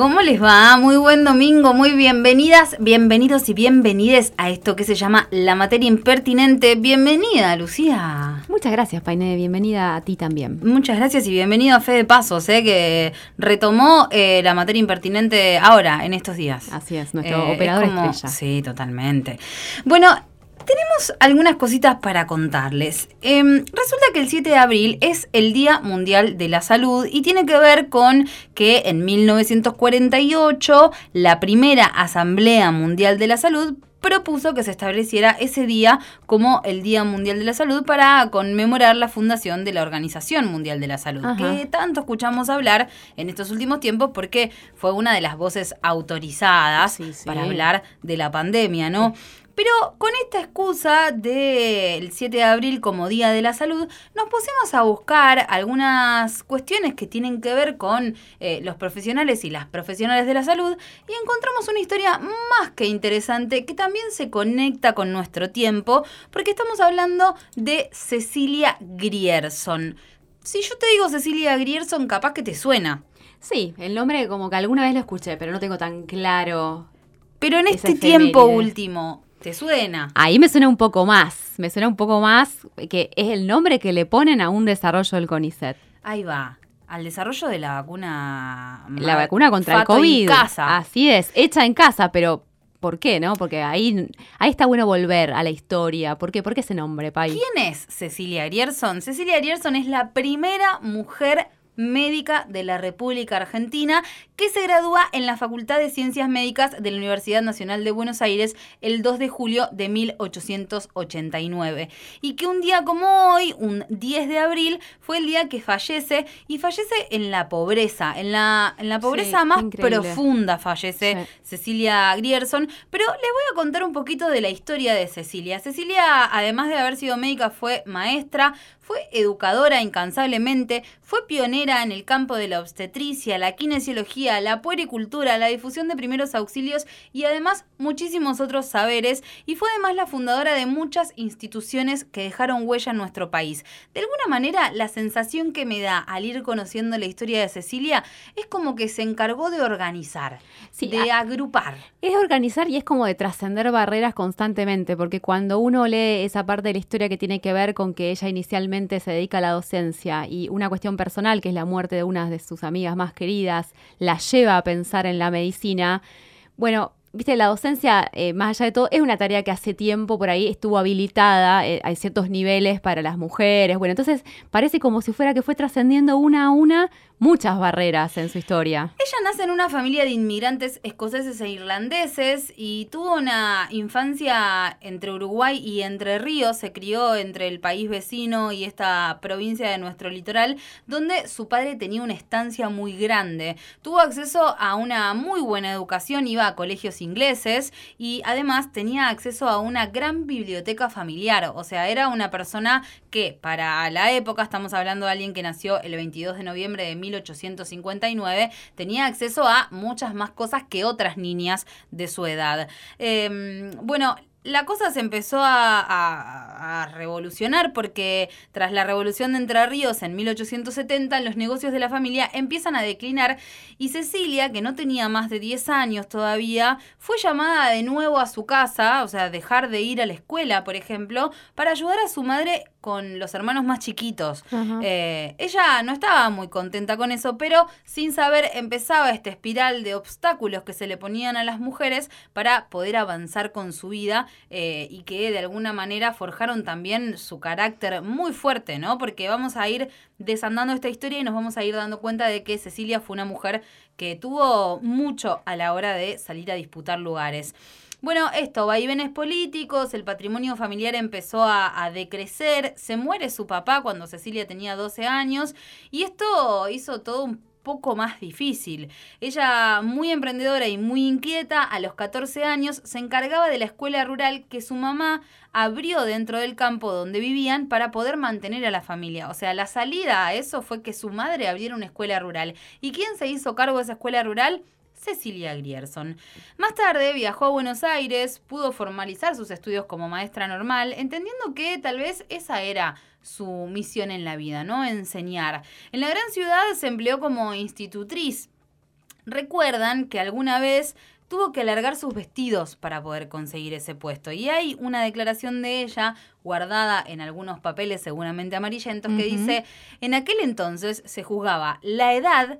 ¿Cómo les va? Muy buen domingo, muy bienvenidas, bienvenidos y bienvenides a esto que se llama La Materia Impertinente. Bienvenida, Lucía. Muchas gracias, Painé. Bienvenida a ti también. Muchas gracias y bienvenido a Fede Pasos, eh, que retomó eh, la materia impertinente ahora, en estos días. Así es, nuestro eh, operador estrella. Sí, totalmente. Bueno, tenemos algunas cositas para contarles. Em, resulta que el 7 de abril es el Día Mundial de la Salud y tiene que ver con que en 1948 la primera Asamblea Mundial de la Salud propuso que se estableciera ese día como el Día Mundial de la Salud para conmemorar la fundación de la Organización Mundial de la Salud, que tanto escuchamos hablar en estos últimos tiempos porque fue una de las voces autorizadas para hablar de la pandemia, ¿no? Pero con esta excusa del 7 de abril como Día de la Salud, nos pusimos a buscar algunas cuestiones que tienen que ver con eh, los profesionales y las profesionales de la salud y encontramos una historia más que interesante que también se conecta con nuestro tiempo porque estamos hablando de Cecilia Grierson. Si yo te digo Cecilia Grierson, capaz que te suena. Sí, el nombre como que alguna vez lo escuché, pero no tengo tan claro. Pero en este tiempo último, ¿Te suena? Ahí me suena un poco más, me suena un poco más que es el nombre que le ponen a un desarrollo del CONICET. Ahí va, al desarrollo de la vacuna. La vacuna contra el COVID. En casa. Así es, hecha en casa, pero ¿por qué, no? Porque ahí, ahí está bueno volver a la historia. ¿Por qué? ¿Por qué ese nombre, Pai? ¿Quién es Cecilia Grierson? Cecilia Grierson es la primera mujer médica de la República Argentina, que se gradúa en la Facultad de Ciencias Médicas de la Universidad Nacional de Buenos Aires el 2 de julio de 1889. Y que un día como hoy, un 10 de abril, fue el día que fallece y fallece en la pobreza, en la, en la pobreza más profunda fallece Cecilia Grierson. Pero les voy a contar un poquito de la historia de Cecilia. Cecilia, además de haber sido médica, fue maestra, fue educadora incansablemente, fue pionera en el campo de la obstetricia, la kinesiología, la puericultura, la difusión de primeros auxilios y además muchísimos otros saberes y fue además la fundadora de muchas instituciones que dejaron huella en nuestro país. De alguna manera, la sensación que me da al ir conociendo la historia de Cecilia es como que se encargó de organizar, de agrupar. Es organizar y es como de trascender barreras constantemente, porque cuando uno lee esa parte de la historia que tiene que ver con que ella inicialmente se dedica a la docencia y una cuestión personal, que es la muerte de una de sus amigas más queridas, la lleva a pensar en la medicina, bueno, viste, la docencia, eh, más allá de todo, es una tarea que hace tiempo por ahí estuvo habilitada, eh, hay ciertos niveles para las mujeres, bueno, entonces parece como si fuera que fue trascendiendo una a una muchas barreras en su historia. Ella nace en una familia de inmigrantes escoceses e irlandeses y tuvo una infancia entre Uruguay y Entre Ríos, se crió entre el país vecino y esta provincia de nuestro litoral, donde su padre tenía una estancia muy grande. Tuvo acceso a una muy buena educación, iba a colegios ingleses y además tenía acceso a una gran biblioteca familiar, o sea, era una persona que para la época, estamos hablando de alguien que nació el 22 de noviembre de 1859, tenía acceso a muchas más cosas que otras niñas de su edad. Em, bueno, la cosa se empezó a, revolucionar porque tras la revolución de Entre Ríos en 1870 los negocios de la familia empiezan a declinar y Cecilia, que no tenía más de 10 años todavía, fue llamada de nuevo a su casa, o sea, dejar de ir a la escuela, por ejemplo, para ayudar a su madre con los hermanos más chiquitos. Eh, ella no estaba muy contenta con eso, pero sin saber empezaba esta espiral de obstáculos que se le ponían a las mujeres para poder avanzar con su vida eh, y que de alguna manera forjaron también su carácter muy fuerte, ¿no? Porque vamos a ir desandando esta historia y nos vamos a ir dando cuenta de que Cecilia fue una mujer que tuvo mucho a la hora de salir a disputar lugares. Bueno, esto, vaivenes políticos, el patrimonio familiar empezó a, decrecer, se muere su papá cuando Cecilia tenía 12 años y esto hizo todo un poco más difícil. Ella, muy emprendedora y muy inquieta, a los 14 años se encargaba de la escuela rural que su mamá abrió dentro del campo donde vivían para poder mantener a la familia. O sea, la salida a eso fue que su madre abriera una escuela rural. ¿Y quién se hizo cargo de esa escuela rural? Cecilia Grierson. Más tarde viajó a Buenos Aires, pudo formalizar sus estudios como maestra normal, entendiendo que tal vez esa era su misión en la vida, ¿no? Enseñar. En la gran ciudad se empleó como institutriz. Recuerdan que alguna vez tuvo que alargar sus vestidos para poder conseguir ese puesto. Y hay una declaración de ella guardada en algunos papeles seguramente amarillentos que dice, en aquel entonces se juzgaba la edad,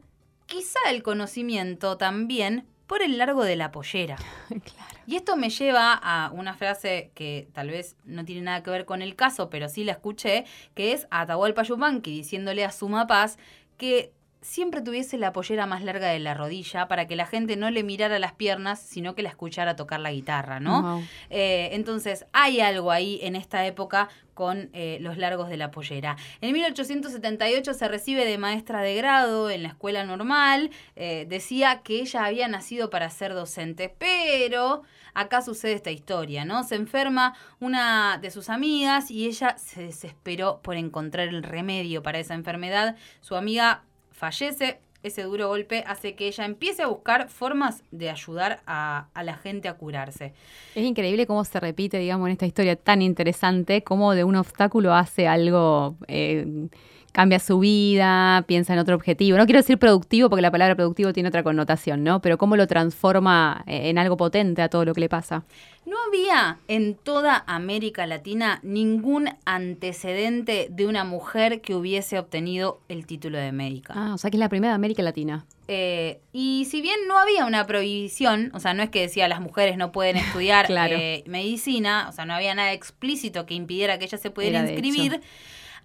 quizá el conocimiento también, por el largo de la pollera. Y esto me lleva a una frase que tal vez no tiene nada que ver con el caso, pero sí la escuché, que es a Atahualpa Yupanqui diciéndole a Suma Paz que siempre tuviese la pollera más larga de la rodilla para que la gente no le mirara las piernas, sino que la escuchara tocar la guitarra, ¿no? Eh, entonces, hay algo ahí en esta época con eh, los largos de la pollera. En 1878 se recibe de maestra de grado en la escuela normal. Eh, decía que ella había nacido para ser docente, pero acá sucede esta historia, ¿no? Se enferma una de sus amigas y ella se desesperó por encontrar el remedio para esa enfermedad. Su amiga fallece, ese duro golpe hace que ella empiece a buscar formas de ayudar a, la gente a curarse. Es increíble cómo se repite, digamos, en esta historia tan interesante, cómo de un obstáculo hace algo... Eh, cambia su vida, piensa en otro objetivo. No quiero decir productivo porque la palabra productivo tiene otra connotación, ¿no? Pero cómo lo transforma eh, en algo potente a todo lo que le pasa. No había en toda América Latina ningún antecedente de una mujer que hubiese obtenido el título de médica. Ah, o sea que es la primera de América Latina. Eh, y si bien no había una prohibición, o sea, no es que decía las mujeres no pueden estudiar eh, medicina, o sea, no había nada explícito que impidiera que ella se pudiera inscribir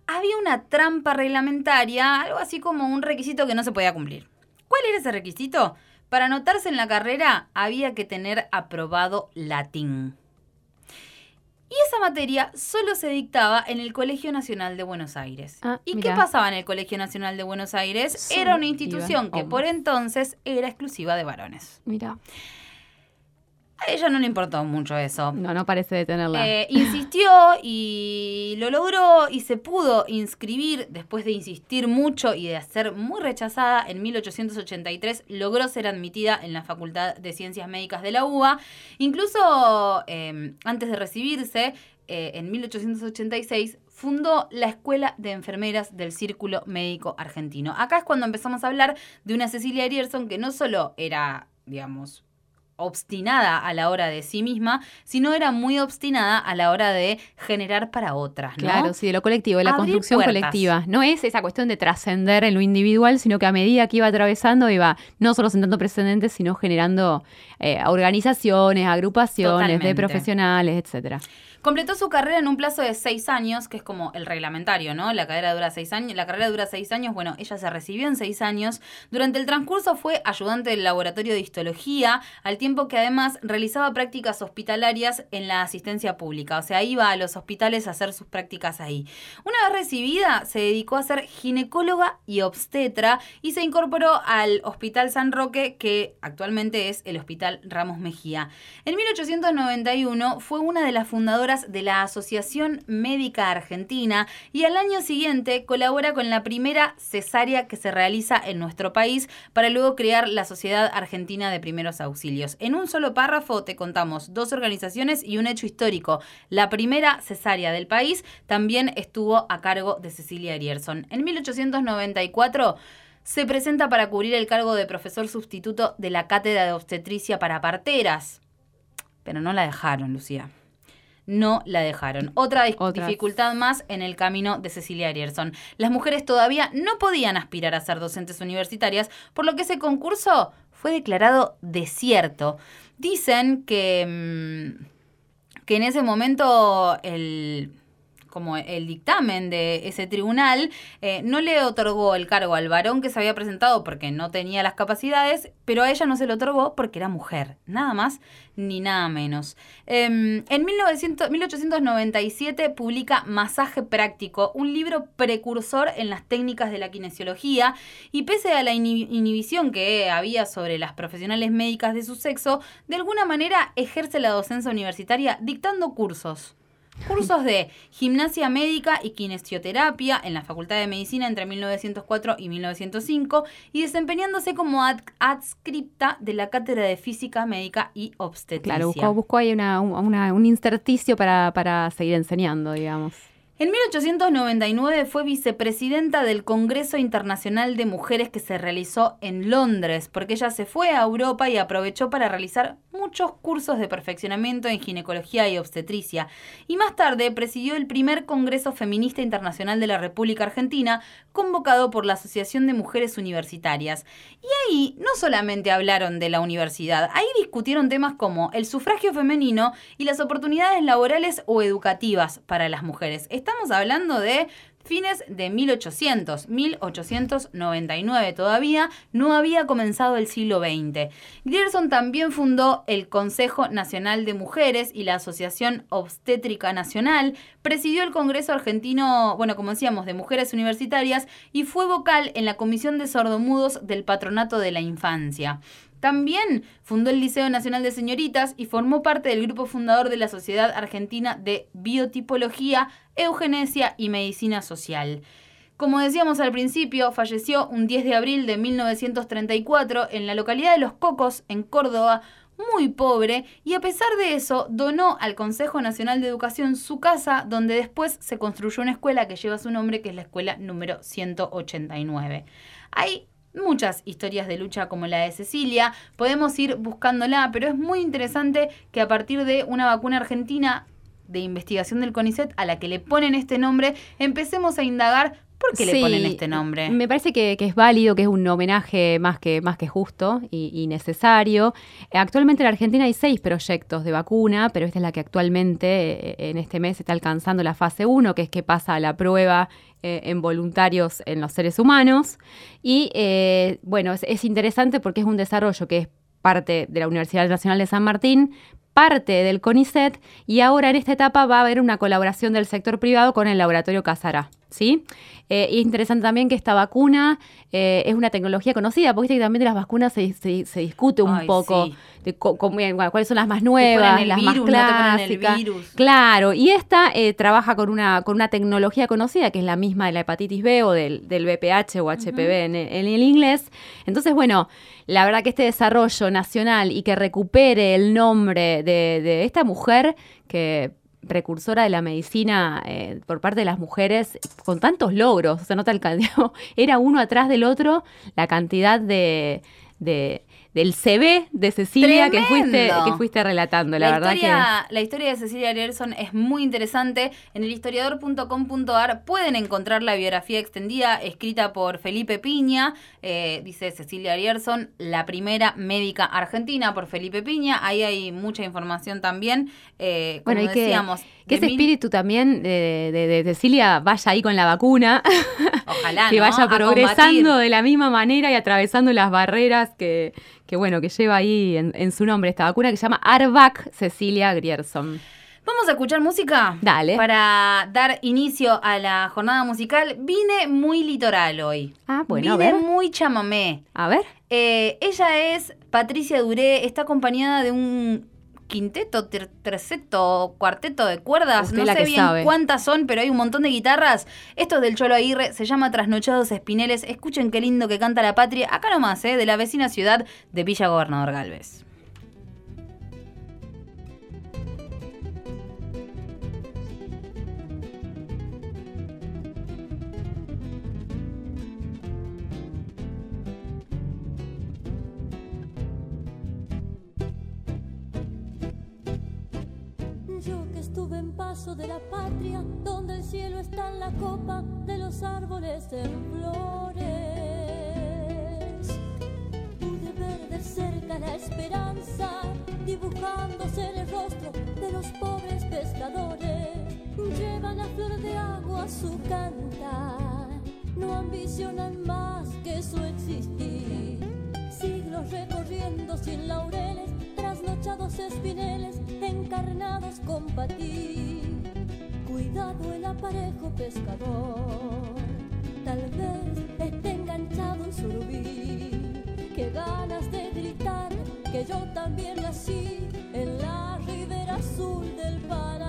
había una trampa reglamentaria, algo así como un requisito que no se podía cumplir. ¿Cuál era ese requisito? Para anotarse en la carrera había que tener aprobado latín. Y esa materia solo se dictaba en el Colegio Nacional de Buenos Aires. Ah, ¿Y qué pasaba en el Colegio Nacional de Buenos Aires? era una institución que por entonces era exclusiva de varones. Mira. A ella no le importó mucho eso. No, no parece detenerla. Eh, insistió y lo logró y se pudo inscribir después de insistir mucho y de ser muy rechazada. En 1883 logró ser admitida en la Facultad de Ciencias Médicas de la UBA. Incluso em, antes de recibirse, eh, en 1886 fundó la Escuela de Enfermeras del Círculo Médico Argentino. Acá es cuando empezamos a hablar de una Cecilia Rierson que no solo era, digamos, obstinada a la hora de sí misma, sino era muy obstinada a la hora de generar para otras. Claro, sí, de lo colectivo, de la construcción colectiva. No es esa cuestión de trascender en lo individual, sino que a medida que iba atravesando iba no solo sentando precedentes, sino generando eh, organizaciones, agrupaciones de profesionales, etcétera. Completó su carrera en un plazo de seis años, que es como el reglamentario, ¿no? La carrera dura seis años. La carrera dura seis años. Bueno, ella se recibió en seis años. Durante el transcurso fue ayudante del laboratorio de histología, al tiempo que además realizaba prácticas hospitalarias en la asistencia pública. O sea, iba a los hospitales a hacer sus prácticas ahí. Una vez recibida, se dedicó a ser ginecóloga y obstetra y se incorporó al Hospital San Roque, que actualmente es el Hospital Ramos Mejía. En 1891 fue una de las fundadoras de la Asociación Médica Argentina y al año siguiente colabora con la primera cesárea que se realiza en nuestro país para luego crear la Sociedad Argentina de Primeros Auxilios. En un solo párrafo te contamos dos organizaciones y un hecho histórico. La primera cesárea del país también estuvo a cargo de Cecilia Rierson. En 1894 se presenta para cubrir el cargo de profesor sustituto de la Cátedra de Obstetricia para Parteras. Pero no la dejaron, Lucía no la dejaron. Otra dificultad más en el camino de Cecilia Rierson. Las mujeres todavía no podían aspirar a ser docentes universitarias, por lo que ese concurso fue declarado desierto. Dicen que, mm, que en ese momento el como el dictamen de ese tribunal, eh, no le otorgó el cargo al varón que se había presentado porque no tenía las capacidades, pero a ella no se lo otorgó porque era mujer, nada más ni nada menos. Em, en 1897 publica Masaje Práctico, un libro precursor en las técnicas de la kinesiología, y pese a la inhibición que había sobre las profesionales médicas de su sexo, de alguna manera ejerce la docencia universitaria dictando cursos cursos de gimnasia médica y kinesioterapia en la Facultad de Medicina entre 1904 y 1905 y desempeñándose como adscripta de la Cátedra de Física Médica y Obstetricia. Claro, buscó, ahí un intersticio para, para seguir enseñando, digamos. En 1899 fue vicepresidenta del Congreso Internacional de Mujeres que se realizó en Londres, porque ella se fue a Europa y aprovechó para realizar muchos cursos de perfeccionamiento en ginecología y obstetricia. Y más tarde presidió el primer Congreso Feminista Internacional de la República Argentina, convocado por la Asociación de Mujeres Universitarias. Y ahí no solamente hablaron de la universidad, ahí discutieron temas como el sufragio femenino y las oportunidades laborales o educativas para las mujeres estamos hablando de fines de 1800, 1899 todavía, no había comenzado el siglo XX. Grierson también fundó el Consejo Nacional de Mujeres y la Asociación Obstétrica Nacional, presidió el Congreso Argentino, bueno, como decíamos, de Mujeres Universitarias y fue vocal en la Comisión de Sordomudos del Patronato de la Infancia. También fundó el Liceo Nacional de Señoritas y formó parte del grupo fundador de la Sociedad Argentina de Biotipología, Eugenesia y Medicina Social. Como decíamos al principio, falleció un 10 de abril de 1934 en la localidad de Los Cocos, en Córdoba, muy pobre, y a pesar de eso donó al Consejo Nacional de Educación su casa, donde después se construyó una escuela que lleva su nombre, que es la escuela número 189. Hay muchas historias de lucha como la de Cecilia. Podemos ir buscándola, pero es muy interesante que a partir de una vacuna argentina de investigación del CONICET a la que le ponen este nombre, empecemos a indagar ¿Por qué le ponen este nombre? Me parece que, es válido, que es un homenaje más que, más que justo y, necesario. Actualmente en Argentina hay seis proyectos de vacuna, pero esta es la que actualmente eh, en este mes está alcanzando la fase 1, que es que pasa a la prueba eh, en voluntarios en los seres humanos. Y eh, bueno, es, interesante porque es un desarrollo que es parte de la Universidad Nacional de San Martín, parte del CONICET y ahora en esta etapa va a haber una colaboración del sector privado con el laboratorio Casará. ¿Sí? Eh, y es interesante también que esta vacuna eh, es una tecnología conocida, porque que también de las vacunas se, se, discute un poco de cuáles son las más nuevas, las más clásicas. Claro, y esta eh, trabaja con una, con una tecnología conocida, que es la misma de la hepatitis B o del, del BPH o HPV en, el inglés. Entonces, bueno, la verdad que este desarrollo nacional y que recupere el nombre de, de esta mujer que precursora de la medicina eh, por parte de las mujeres con tantos logros, o sea, no te alcanzó, era uno atrás del otro la cantidad de, del CV de Cecilia que fuiste, que fuiste relatando, la, verdad que... La historia de Cecilia Arierson es muy interesante. En el historiador.com.ar pueden encontrar la biografía extendida escrita por Felipe Piña, eh, dice Cecilia Arierson, la primera médica argentina por Felipe Piña. Ahí hay mucha información también. Eh, como bueno, y decíamos... Que, ese espíritu también de, Cecilia vaya ahí con la vacuna. Ojalá. que vaya progresando de la misma manera y atravesando las barreras que que bueno, que lleva ahí en, su nombre esta vacuna que se llama Arvac Cecilia Grierson. Vamos a escuchar música. Dale. Para dar inicio a la jornada musical. Vine muy litoral hoy. Ah, bueno. Vine muy chamamé. A ver. Eh, ella es Patricia Duré, está acompañada de un quinteto, terceto, cuarteto de cuerdas. no sé bien cuántas son, pero hay un montón de guitarras. Esto es del Cholo Aguirre, se llama Trasnochados Espineles. Escuchen qué lindo que canta la patria. Acá nomás, ¿eh? de la vecina ciudad de Villa Gobernador Galvez. De la patria, donde el cielo está en la copa de los árboles en flores. Pude ver de cerca la esperanza, dibujándose en el rostro de los pobres pescadores. Llevan la flor de agua a su cantar, no ambicionan más que su existir. Siglos recorriendo sin laureles, trasnochados espineles, encarnados con Cuidado el aparejo pescador, tal vez esté enganchado un surubí. Qué ganas de gritar que yo también nací en la ribera azul del Paraná.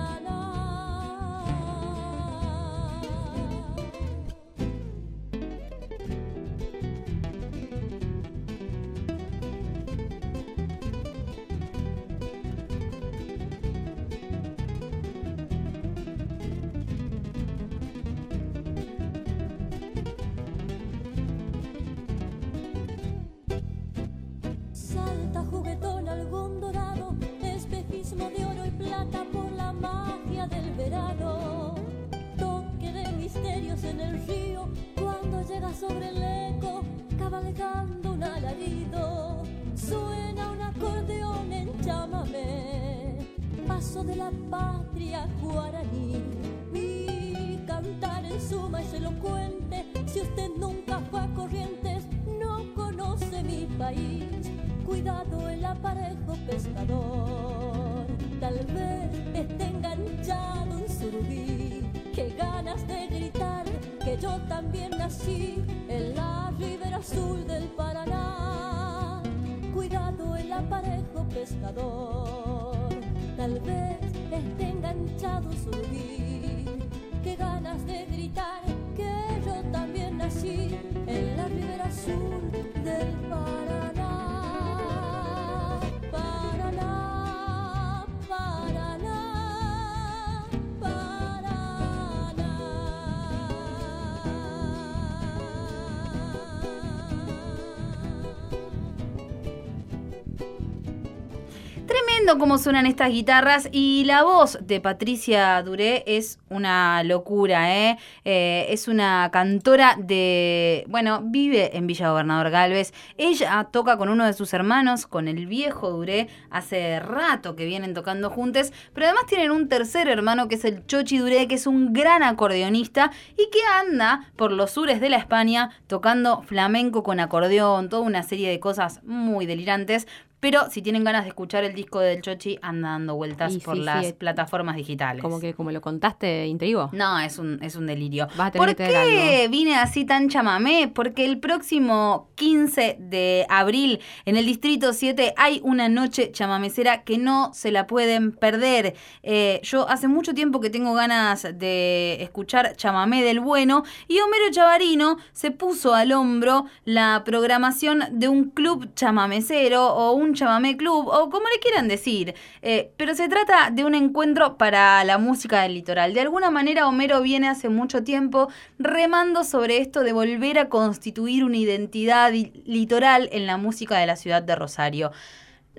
Cómo suenan estas guitarras y la voz de Patricia Duré es una locura, ¿eh? Eh, es una cantora de, bueno, vive en Villa Gobernador Galvez. Ella toca con uno de sus hermanos, con el viejo Duré, hace rato que vienen tocando juntos, pero además tienen un tercer hermano que es el Chochi Duré, que es un gran acordeonista y que anda por los sures de la España tocando flamenco con acordeón, toda una serie de cosas muy delirantes. Pero si tienen ganas de escuchar el disco del Chochi, anda dando vueltas Y por sí, las sí. plataformas digitales. Como que como lo contaste, intrigo. No, es un, es un delirio. Vas a tener ¿Por que qué algo. vine así tan chamamé? Porque el próximo 15 de abril en el Distrito 7 hay una noche chamamecera que no se la pueden perder. Eh, yo hace mucho tiempo que tengo ganas de escuchar chamamé del bueno y Homero Chavarino se puso al hombro la programación de un club chamamecero o un chamamé club o como le quieran decir. Eh, pero se trata de un encuentro para la música del litoral. De alguna manera Homero viene hace mucho tiempo remando sobre esto de volver a constituir una identidad li- litoral en la música de la ciudad de Rosario.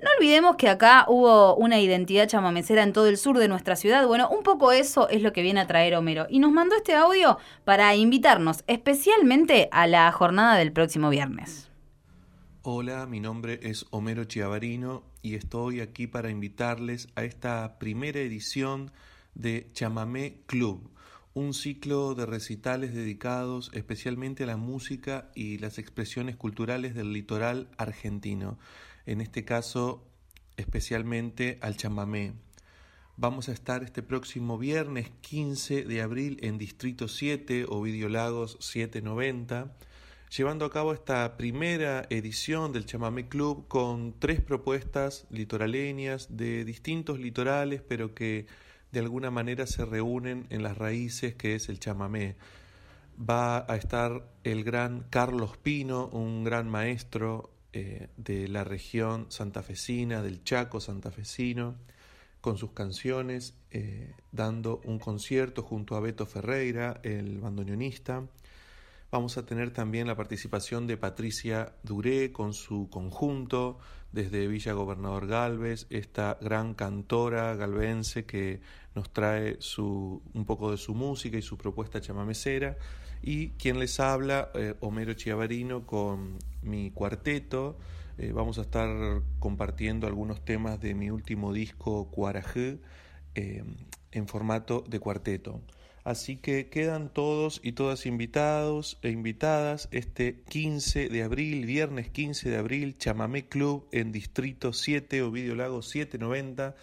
No olvidemos que acá hubo una identidad chamamecera en todo el sur de nuestra ciudad. Bueno, un poco eso es lo que viene a traer Homero. Y nos mandó este audio para invitarnos especialmente a la jornada del próximo viernes. Hola, mi nombre es Homero Chiavarino y estoy aquí para invitarles a esta primera edición de Chamamé Club, un ciclo de recitales dedicados especialmente a la música y las expresiones culturales del litoral argentino, en este caso especialmente al chamamé. Vamos a estar este próximo viernes 15 de abril en Distrito 7, Ovidio Lagos 790, llevando a cabo esta primera edición del Chamamé Club con tres propuestas litoraleñas de distintos litorales, pero que de alguna manera se reúnen en las raíces que es el chamamé. Va a estar el gran Carlos Pino, un gran maestro eh, de la región santafesina, del Chaco santafesino, con sus canciones, eh, dando un concierto junto a Beto Ferreira, el bandoneonista. Vamos a tener también la participación de Patricia Duré con su conjunto desde Villa Gobernador Galvez, esta gran cantora galvense que nos trae su, un poco de su música y su propuesta chamamecera. Y quien les habla, eh, Homero Chiavarino, con mi cuarteto. Eh, vamos a estar compartiendo algunos temas de mi último disco, Cuarajé, eh, en formato de cuarteto. Así que quedan todos y todas invitados e invitadas este 15 de abril, viernes 15 de abril, Chamamé Club en Distrito 7, Ovidio Lago 790.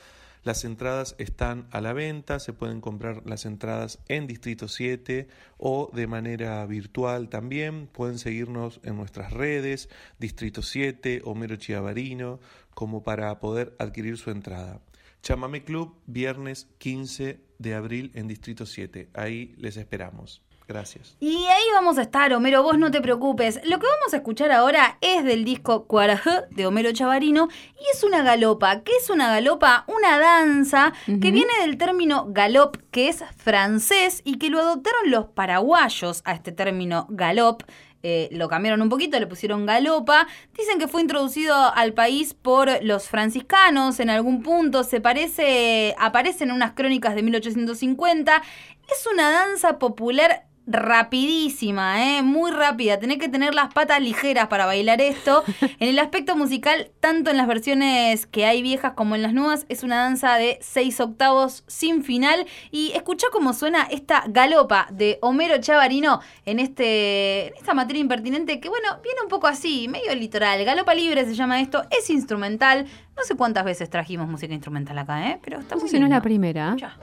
Las entradas están a la venta, se pueden comprar las entradas en Distrito 7 o de manera virtual también. Pueden seguirnos en nuestras redes, Distrito 7, Homero Chiavarino, como para poder adquirir su entrada. Chamamé Club, viernes 15 de abril en Distrito 7. Ahí les esperamos. Gracias. Y ahí vamos a estar, Homero, vos no te preocupes. Lo que vamos a escuchar ahora es del disco Cuarajé de Homero Chavarino y es una galopa. ¿Qué es una galopa? Una danza que viene del término galop, que es francés y que lo adoptaron los paraguayos a este término galop. Eh, lo cambiaron un poquito, le pusieron galopa. Dicen que fue introducido al país por los franciscanos en algún punto. Se parece, aparece en unas crónicas de 1850. Es una danza popular rapidísima, ¿eh? muy rápida. Tenés que tener las patas ligeras para bailar esto. en el aspecto musical, tanto en las versiones que hay viejas como en las nuevas, es una danza de seis octavos sin final. Y escuchá cómo suena esta galopa de Homero Chavarino en, este, en esta materia impertinente que, bueno, viene un poco así, medio litoral. Galopa libre se llama esto, es instrumental. No sé cuántas veces trajimos música instrumental acá, ¿eh? pero está No muy sé si no es la primera. Ya.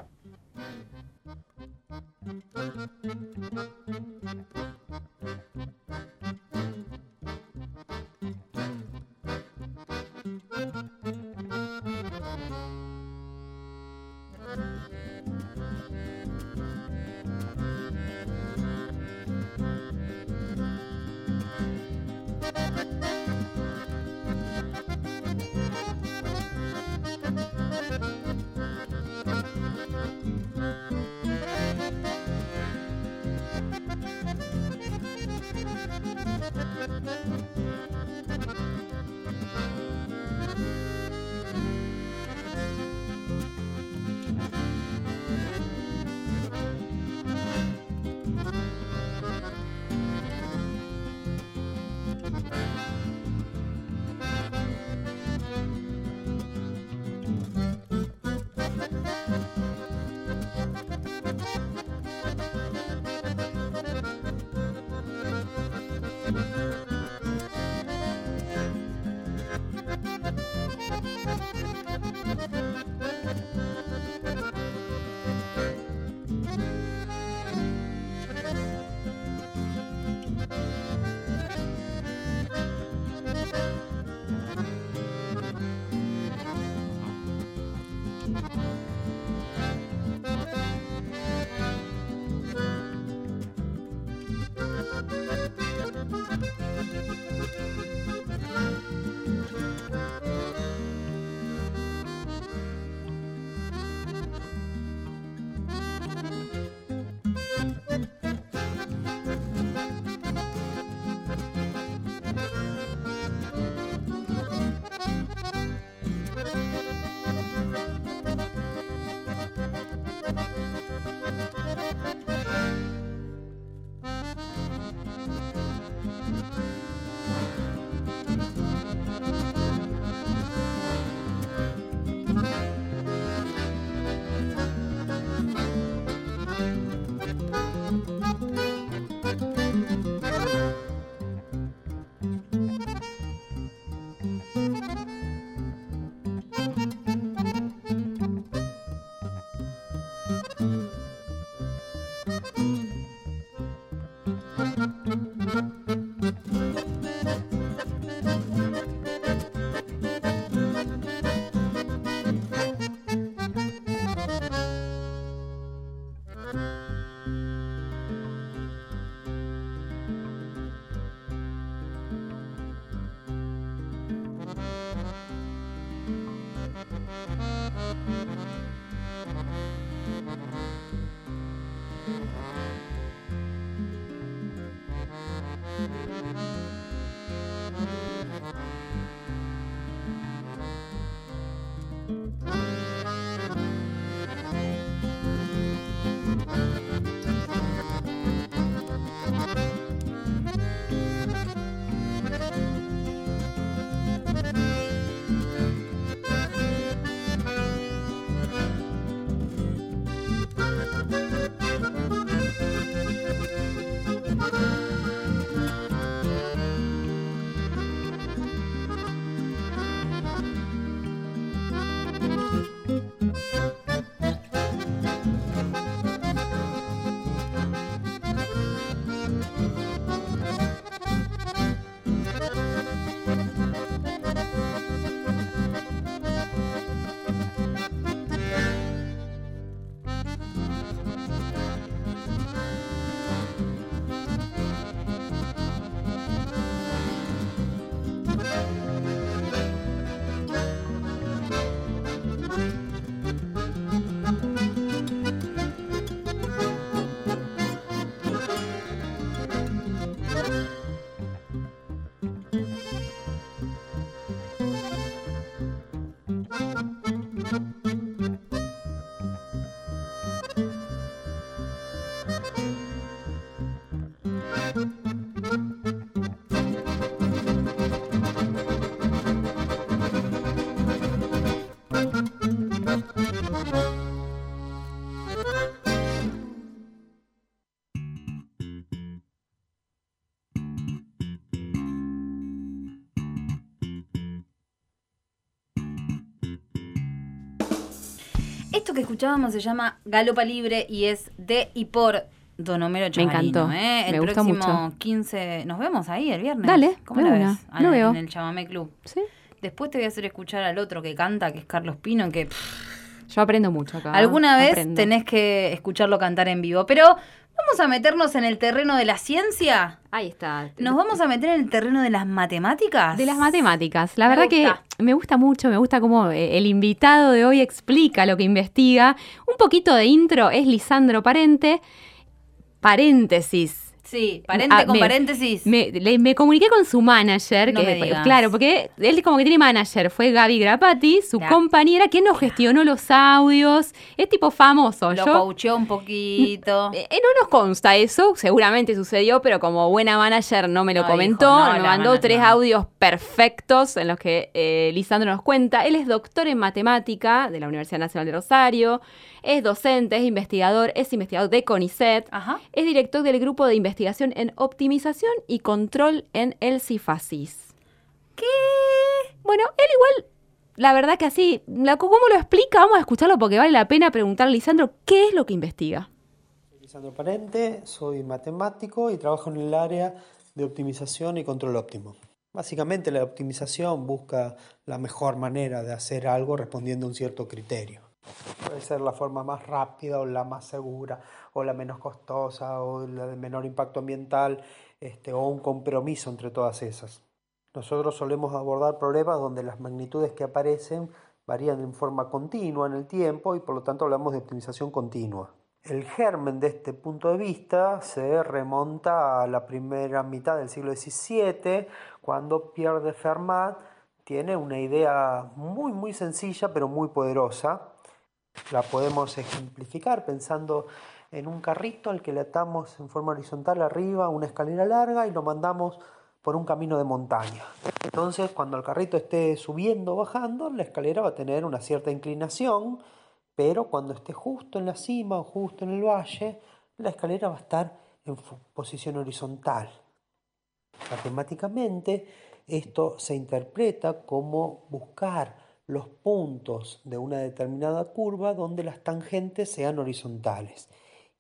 Thank you. Esto que escuchábamos se llama Galopa Libre y es de y por Don Homero Chamarino. encantó, ¿eh? El me gusta próximo mucho. 15. Nos vemos ahí el viernes. Dale, ¿Cómo la ves? lo veo. En el Chamamé Club. ¿Sí? Después te voy a hacer escuchar al otro que canta, que es Carlos Pino, que pff, Yo aprendo mucho acá. alguna vez aprendo. tenés que escucharlo cantar en vivo. Pero vamos a meternos en el terreno de la ciencia. Ahí está. Nos vamos a meter en el terreno de las matemáticas. De las matemáticas. La Me verdad gusta. que me gusta mucho, me gusta cómo eh, el invitado de hoy explica lo que investiga. Un poquito de intro es Lisandro Parente. Paréntesis. Sí, parente Ah, con me- paréntesis. Me, le- me comuniqué con su manager, No que me digas. claro, porque él como que tiene manager, fue Gaby Grapati, su La- compañera, que nos gestionó los audios, es tipo famoso. Lo coacheó un poquito. eh, no nos consta eso, seguramente sucedió, pero como buena manager no me lo No comentó, dijo, no, me la mandó tres audios perfectos en los que eh, Lisandro nos cuenta. Él es doctor en matemática de la Universidad Nacional de Rosario, es docente, es investigador, es investigador de CONICET, Ajá. es director del grupo de investigación en optimización y control en el CIFASIS. ¿Qué? Bueno, él igual, la verdad que así, la- ¿cómo lo explica? Vamos a escucharlo porque vale la pena preguntarle a Lisandro qué es lo que investiga. Soy Lisandro Parente, soy matemático y trabajo en el área de optimización y control óptimo. Básicamente la optimización busca la mejor manera de hacer algo respondiendo a un cierto criterio. Puede ser la forma más rápida o la más segura o la menos costosa o la de menor impacto ambiental este, o un compromiso entre todas esas. Nosotros solemos abordar problemas donde las magnitudes que aparecen varían en forma continua en el tiempo y por lo tanto hablamos de optimización continua. El germen de este punto de vista se remonta a la primera mitad del siglo XVII, cuando Pierre de Fermat tiene una idea muy muy sencilla pero muy poderosa. La podemos ejemplificar pensando en un carrito al que le atamos en forma horizontal arriba una escalera larga y lo mandamos por un camino de montaña. Entonces, cuando el carrito esté subiendo o bajando, la escalera va a tener una cierta inclinación, pero cuando esté justo en la cima o justo en el valle, la escalera va a estar en posición horizontal. Matemáticamente, esto se interpreta como buscar los puntos de una determinada curva donde las tangentes sean horizontales.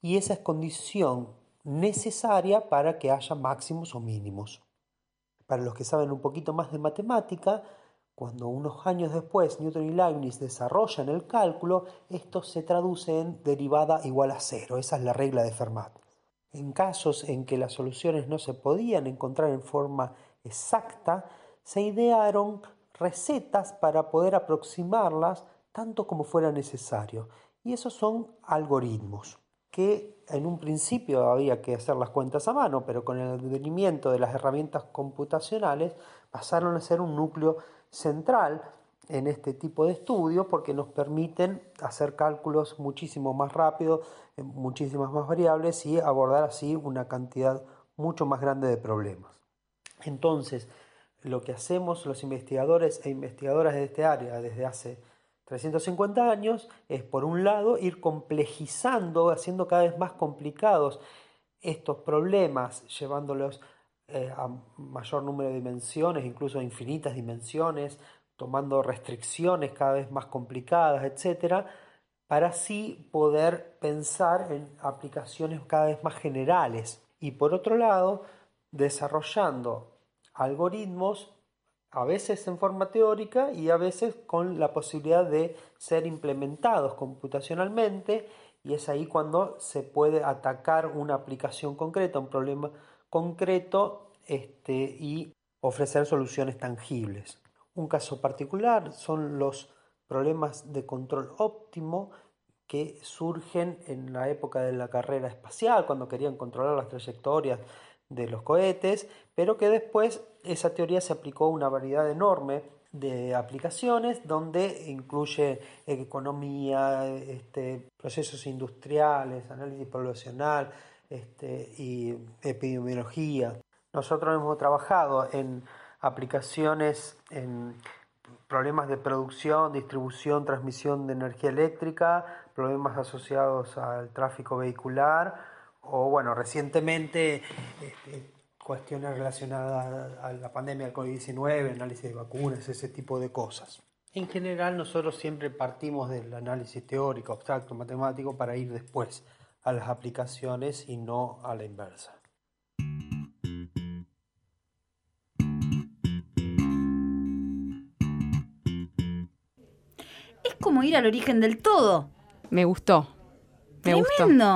Y esa es condición necesaria para que haya máximos o mínimos. Para los que saben un poquito más de matemática, cuando unos años después Newton y Leibniz desarrollan el cálculo, esto se traduce en derivada igual a cero. Esa es la regla de Fermat. En casos en que las soluciones no se podían encontrar en forma exacta, se idearon recetas para poder aproximarlas tanto como fuera necesario. Y esos son algoritmos que en un principio había que hacer las cuentas a mano, pero con el advenimiento de las herramientas computacionales pasaron a ser un núcleo central en este tipo de estudios porque nos permiten hacer cálculos muchísimo más rápido, en muchísimas más variables y abordar así una cantidad mucho más grande de problemas. Entonces, lo que hacemos los investigadores e investigadoras de este área desde hace 350 años es, por un lado, ir complejizando, haciendo cada vez más complicados estos problemas, llevándolos eh, a mayor número de dimensiones, incluso a infinitas dimensiones, tomando restricciones cada vez más complicadas, etcétera, para así poder pensar en aplicaciones cada vez más generales. Y por otro lado, desarrollando algoritmos a veces en forma teórica y a veces con la posibilidad de ser implementados computacionalmente y es ahí cuando se puede atacar una aplicación concreta, un problema concreto este, y ofrecer soluciones tangibles. Un caso particular son los problemas de control óptimo que surgen en la época de la carrera espacial, cuando querían controlar las trayectorias de los cohetes, pero que después esa teoría se aplicó a una variedad enorme de aplicaciones donde incluye economía, este, procesos industriales, análisis poblacional, este, y epidemiología. Nosotros hemos trabajado en aplicaciones en problemas de producción, distribución, transmisión de energía eléctrica, problemas asociados al tráfico vehicular o, bueno, recientemente este, cuestiones relacionadas a la pandemia del COVID-19, análisis de vacunas, ese tipo de cosas. En general, nosotros siempre partimos del análisis teórico, abstracto, matemático, para ir después a las aplicaciones y no a la inversa. Es como ir al origen del todo. Me gustó. Me Tremendo.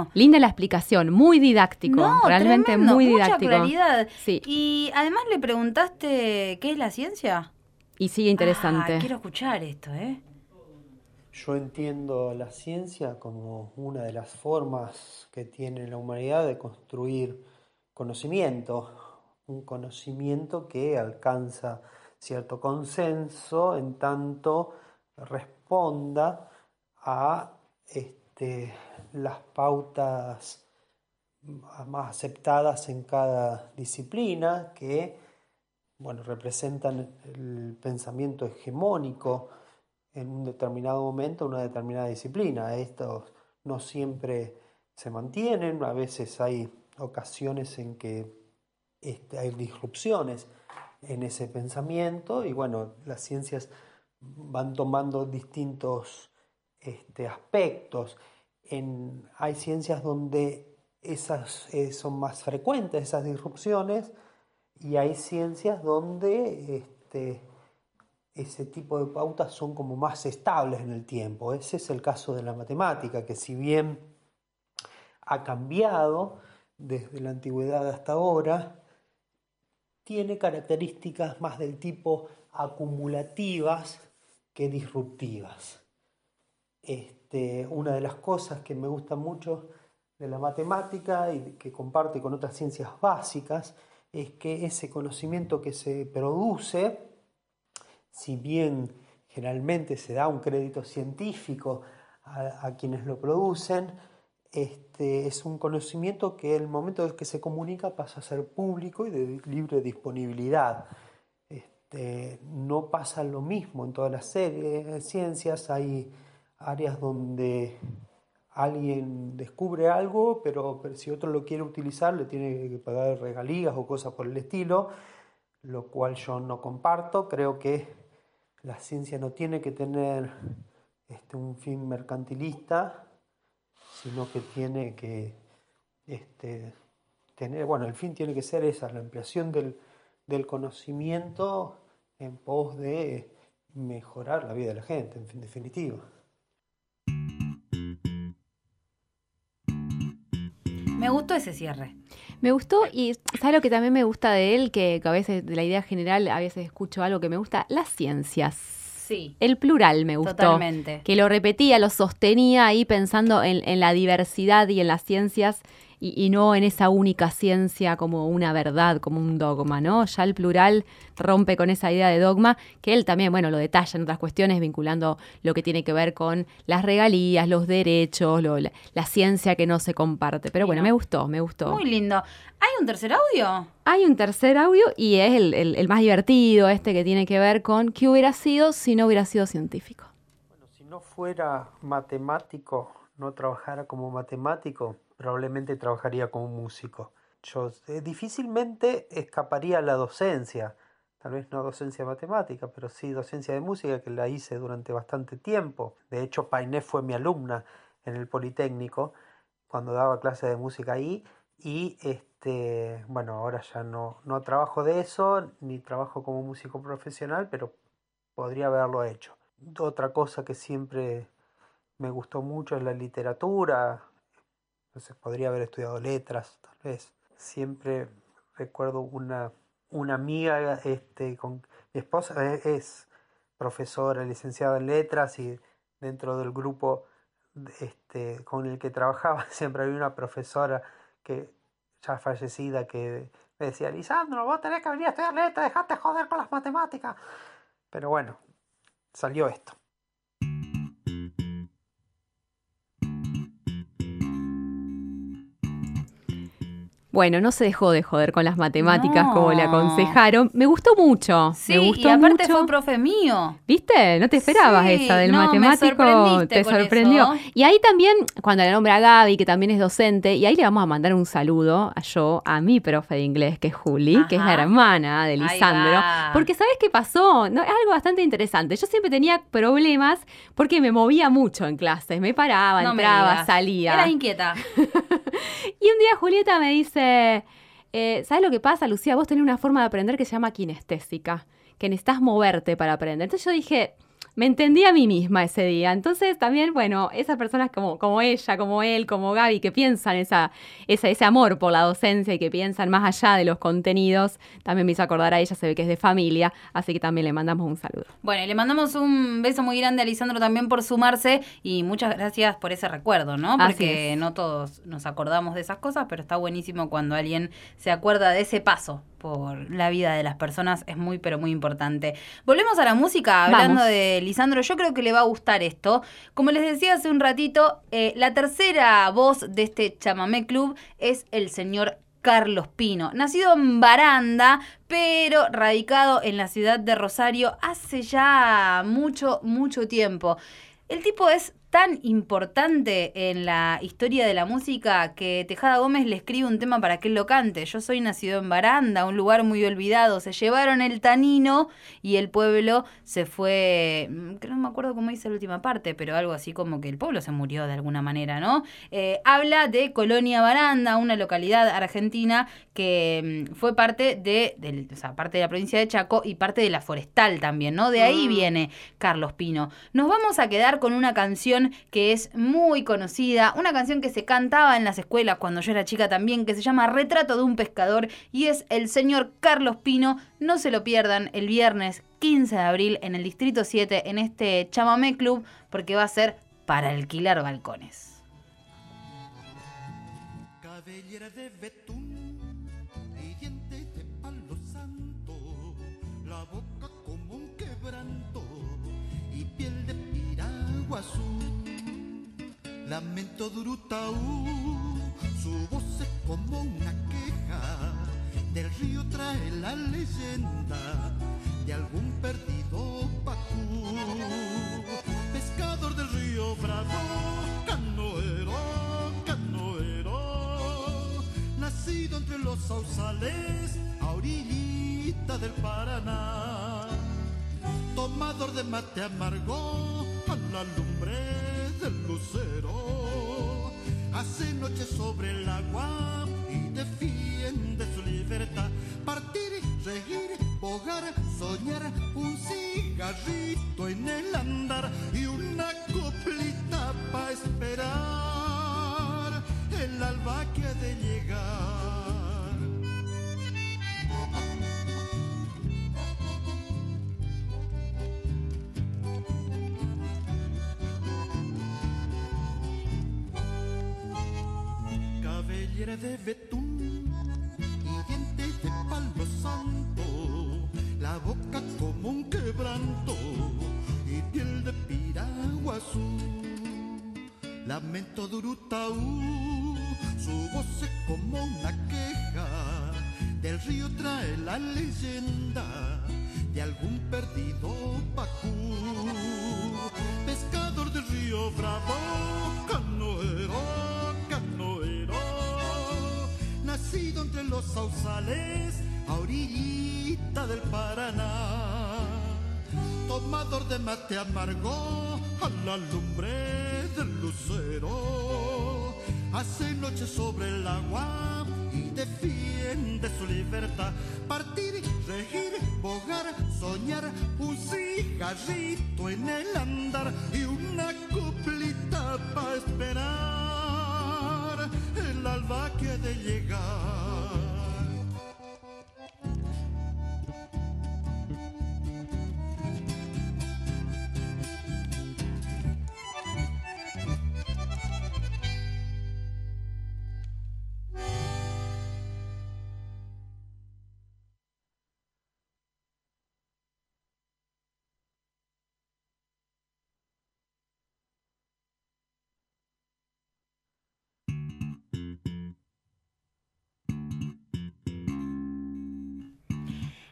gustó. Linda la explicación, muy didáctico, No, realmente tremendo, muy mucha didáctico. claridad. Sí, Y además le preguntaste qué es la ciencia. y sigue interesante. Ah, quiero escuchar esto, ¿eh? Yo entiendo la ciencia como una de las formas que tiene la humanidad de construir conocimiento, un conocimiento que alcanza cierto consenso en tanto responda a este, las pautas más aceptadas en cada disciplina que bueno, representan el pensamiento hegemónico en un determinado momento, una determinada disciplina. Estos no siempre se mantienen, a veces hay ocasiones en que este, hay disrupciones en ese pensamiento y bueno, las ciencias van tomando distintos este, aspectos. Hay ciencias donde esas eh, son más frecuentes, esas disrupciones, y hay ciencias donde este, ese tipo de pautas son como más estables en el tiempo. Ese es el caso de la matemática, que si bien ha cambiado desde la antigüedad hasta ahora, tiene características más del tipo acumulativas que disruptivas. Este, una de las cosas que me gusta mucho de la matemática y que comparte con otras ciencias básicas es que ese conocimiento que se produce, si bien generalmente se da un crédito científico a, quienes lo producen, este, es un conocimiento que en el momento en que se comunica pasa a ser público y de libre disponibilidad. Este, no pasa lo mismo en todas las ciencias, hay áreas donde alguien descubre algo, pero, si otro lo quiere utilizar le tiene que pagar regalías o cosas por el estilo, lo cual yo no comparto. Creo que la ciencia no tiene que tener este, un fin mercantilista, sino que tiene que este, tener, bueno, el fin tiene que ser esa, la ampliación del, del conocimiento en pos de mejorar la vida de la gente, en definitiva. Me gustó ese cierre. Me gustó y ¿sabes lo que también me gusta de él? Que, que a veces de la idea general, a veces escucho algo que me gusta, las ciencias. Sí. El plural me gustó. Totalmente. Que lo repetía, lo sostenía ahí pensando en, en la diversidad y en las ciencias y, y, no en esa única ciencia como una verdad, como un dogma, ¿no? Ya el plural rompe con esa idea de dogma, que él también, bueno, lo detalla en otras cuestiones, vinculando lo que tiene que ver con las regalías, los derechos, lo, la, la, ciencia que no se comparte. Pero bueno, me gustó, me gustó. Muy lindo. ¿Hay un tercer audio? Hay un tercer audio y es el, el, el más divertido, este que tiene que ver con qué hubiera sido si no hubiera sido científico. Bueno, si no fuera matemático, no trabajara como matemático, probablemente trabajaría como músico. Yo eh, difícilmente escaparía a la docencia, tal vez no docencia matemática, pero sí docencia de música que la hice durante bastante tiempo. De hecho, Painé fue mi alumna en el Politécnico cuando daba clases de música ahí y este, bueno, ahora ya no, no trabajo de eso, ni trabajo como músico profesional, pero podría haberlo hecho. Otra cosa que siempre me gustó mucho es la literatura, entonces podría haber estudiado letras, tal vez. Siempre recuerdo una, una amiga este, con mi esposa es, es profesora, licenciada en letras y dentro del grupo este, con el que trabajaba siempre había una profesora que ya fallecida que me decía, Lisandro, vos tenés que venir a estudiar letras, dejate joder con las matemáticas. Pero bueno, salió esto. Bueno, no se dejó de joder con las matemáticas como le aconsejaron. Me gustó mucho. Sí, me gustó y aparte mucho. fue profe mío. ¿Viste? No te esperabas Sí, esa del no, matemático. Te sorprendió. eso. Y ahí también, cuando le nombra a Gaby, que también es docente, y ahí le vamos a mandar un saludo a yo, a mi profe de inglés, que es Juli, que es la hermana de Lisandro. Porque ¿sabes qué pasó? No, es algo bastante interesante. Yo siempre tenía problemas porque me movía mucho en clases. Me paraba, No entraba, salía. Eras inquieta. Y un día Julieta me dice, eh, ¿sabes lo que pasa, Lucía? Vos tenés una forma de aprender que se llama kinestésica, que necesitas moverte para aprender. Entonces yo dije, me entendí a mí misma ese día. Entonces también, bueno, esas personas como, como ella, como él, como Gaby, que piensan esa, esa, ese amor por la docencia y que piensan más allá de los contenidos, también me hizo acordar a ella, se ve que es de familia, así que también le mandamos un saludo. Bueno, y le mandamos un beso muy grande a Lisandro también por sumarse y muchas gracias por ese recuerdo, ¿no? Porque no todos nos acordamos de esas cosas, pero está buenísimo cuando alguien se acuerda de ese paso por la vida de las personas, es muy pero muy importante. Volvemos a la música, hablando Vamos. de Lisandro, yo creo que le va a gustar esto. Como les decía hace un ratito, eh, la tercera voz de este chamamé club es el señor Carlos Pino, nacido en Baranda, pero radicado en la ciudad de Rosario hace ya mucho, mucho tiempo. El tipo es tan importante en la historia de la música que Tejada Gómez le escribe un tema para que él lo cante. Yo soy nacido en Baranda, un lugar muy olvidado. Se llevaron el tanino y el pueblo se fue. mm, Que no me acuerdo cómo dice la última parte, pero algo así como que el pueblo se murió de alguna manera, ¿no? Eh, habla de Colonia Baranda, una localidad argentina que mm, fue parte de, o sea, parte de la provincia de Chaco y parte de la forestal también, ¿no? De ahí viene Carlos Pino. Nos vamos a quedar con una canción que es muy conocida, una canción que se cantaba en las escuelas cuando yo era chica también, que se llama Retrato de un pescador y es el señor Carlos Pino. No se lo pierdan el viernes 15 de abril en el Distrito 7 en este Chamamé Club porque va a ser para alquilar balcones. Cabellera de betún de palo santo, la boca como un quebranto y piel de piragua azul. Lamento durutaú, su voz es como una queja, del río trae la leyenda de algún perdido pacú. Pescador del río Bravo, canoero, canoero, nacido entre los sausales, a orillita del Paraná. Tomador de mate amargo, a la lumbre del lucero, hace noche sobre el agua y defiende su libertad. Partir, reír, bogar, soñar, un cigarrito en el andar y una coplita para esperar el alba que ha de llegar. De betún y dientes de palo santo, la boca como un quebranto y piel de piragua azul. Lamento durutaú, su voz es como una queja, del río trae la leyenda de algún perdido pacú. Pescador del río Bravo, canoero, nacido entre los sausales, a orillita del Paraná. Tomador de mate amargo, a la lumbre del lucero, hace noche sobre el agua y defiende su libertad. Partir, regir, bogar, soñar, un cigarrito en el andar y una coplita para esperar el alba que ha de llegar.